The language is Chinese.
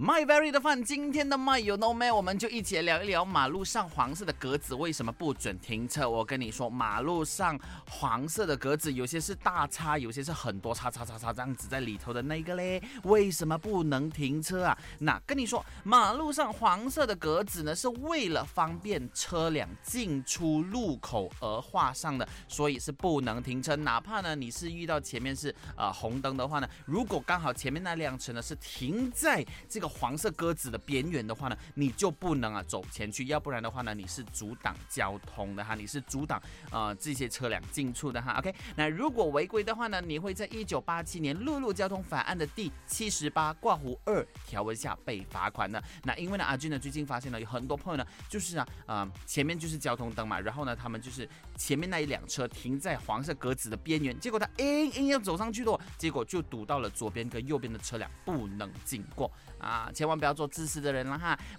My very 的饭，今天的 My 有 No Man，我们就一起来聊一聊马路上黄色的格子为什么不准停车。我跟你说，马路上黄色的格子有些是大叉，有些是很多叉叉叉叉这样子在里头的那个嘞，为什么不能停车啊？那跟你说，马路上黄色的格子呢，是为了方便车辆进出路口而画上的，所以是不能停车。哪怕呢你是遇到前面是呃红灯的话呢，如果刚好前面那辆车呢是停在这个。黄色鸽子的边缘的话呢，你就不能啊走前去，要不然的话呢，你是阻挡交通的哈，你是阻挡呃这些车辆进出的哈。OK，那如果违规的话呢，你会在一九八七年陆路交通法案的第七十八挂弧二条文下被罚款的。那因为呢，阿俊呢最近发现了有很多朋友呢，就是啊啊前面就是交通灯嘛，然后呢他们就是前面那一辆车停在黄色格子的边缘，结果他硬硬要走上去的，结果就堵到了左边跟右边的车辆，不能经过啊。啊，千万不要做自私的人了哈！